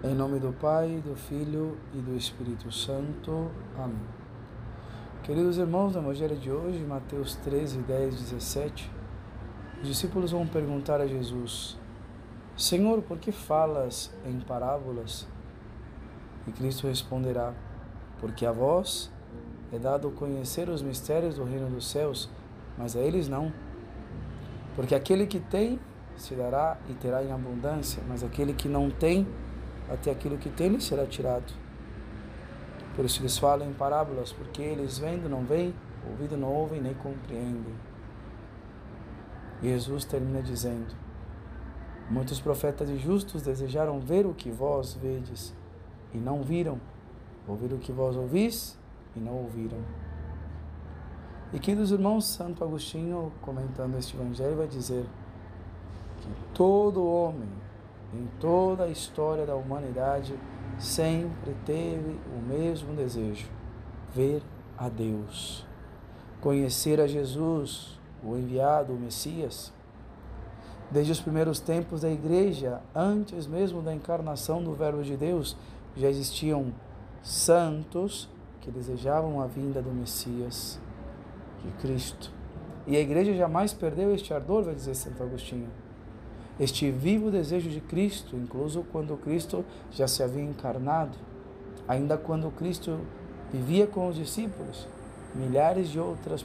Em nome do Pai, do Filho e do Espírito Santo. Amém. Queridos irmãos, no Evangelho de hoje, Mateus 13, 10, 17, os discípulos vão perguntar a Jesus: Senhor, por que falas em parábolas? E Cristo responderá: Porque a vós é dado conhecer os mistérios do reino dos céus, mas a eles não. Porque aquele que tem se dará e terá em abundância, mas aquele que não tem, até aquilo que tem será tirado. Por isso eles falam em parábolas, porque eles vendo não veem, ouvindo não ouvem, nem compreendem. Jesus termina dizendo: Muitos profetas e justos desejaram ver o que vós vedes, e não viram, ouvir o que vós ouvis, e não ouviram. E que dos irmãos Santo Agostinho, comentando este evangelho, vai dizer que todo homem em toda a história da humanidade, sempre teve o mesmo desejo: ver a Deus, conhecer a Jesus, o enviado, o Messias. Desde os primeiros tempos da igreja, antes mesmo da encarnação do Verbo de Deus, já existiam santos que desejavam a vinda do Messias, de Cristo. E a igreja jamais perdeu este ardor, vai dizer Santo Agostinho este vivo desejo de Cristo, incluso quando Cristo já se havia encarnado, ainda quando Cristo vivia com os discípulos, milhares de outras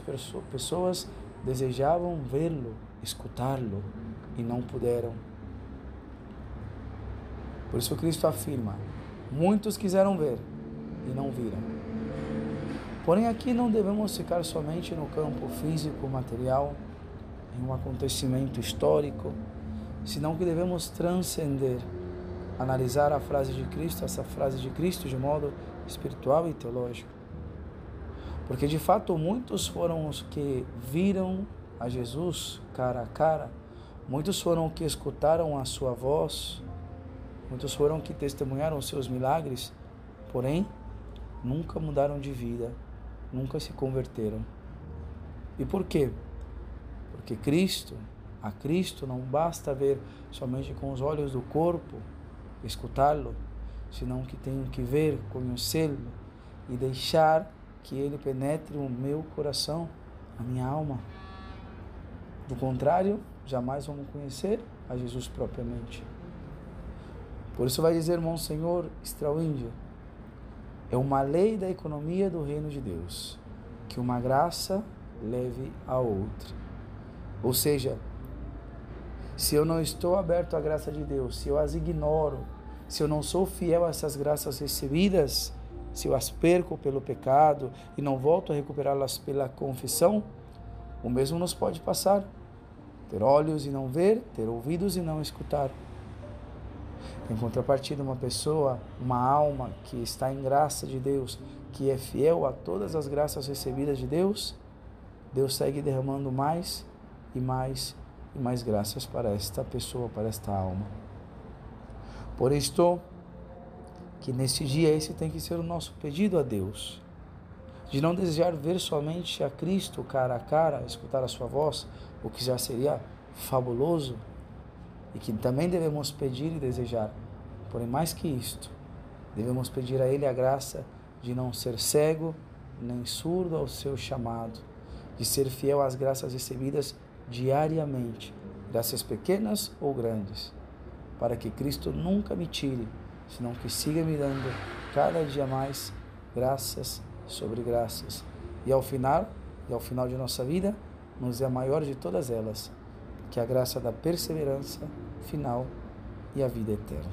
pessoas desejavam vê-lo, escutá-lo e não puderam. Por isso Cristo afirma: muitos quiseram ver e não viram. Porém, aqui não devemos ficar somente no campo físico, material, em um acontecimento histórico, senão que devemos transcender, analisar a frase de Cristo, essa frase de Cristo de modo espiritual e teológico. Porque de fato muitos foram os que viram a Jesus cara a cara, muitos foram os que escutaram a sua voz, muitos foram que testemunharam os seus milagres, porém nunca mudaram de vida, nunca se converteram. E por quê? Porque Cristo a Cristo não basta ver somente com os olhos do corpo, escutá-lo, senão que tenho que ver, conhecê-lo e deixar que ele penetre o meu coração, a minha alma. Do contrário, jamais vamos conhecer a Jesus propriamente. Por isso vai dizer Monsenhor Strauinger, é uma lei da economia do reino de Deus, que uma graça leve a outra. Ou seja, se eu não estou aberto à graça de Deus, se eu as ignoro, se eu não sou fiel a essas graças recebidas, se eu as perco pelo pecado e não volto a recuperá-las pela confissão, o mesmo nos pode passar. Ter olhos e não ver, ter ouvidos e não escutar. Em contrapartida, uma pessoa, uma alma que está em graça de Deus, que é fiel a todas as graças recebidas de Deus, Deus segue derramando mais e mais e mais graças para esta pessoa, para esta alma. Por isto, que neste dia esse tem que ser o nosso pedido a Deus, de não desejar ver somente a Cristo cara a cara, escutar a sua voz, o que já seria fabuloso, e que também devemos pedir e desejar. Porém, mais que isto, devemos pedir a Ele a graça de não ser cego nem surdo ao seu chamado, de ser fiel às graças recebidas diariamente, graças pequenas ou grandes, para que Cristo nunca me tire, senão que siga me dando cada dia mais graças sobre graças. E ao final, e ao final de nossa vida, nos é a maior de todas elas, que é a graça da perseverança final e a vida eterna.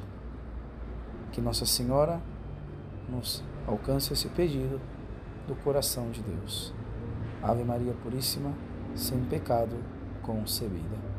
Que Nossa Senhora nos alcance esse pedido do coração de Deus. Ave Maria Puríssima, sem pecado concebida.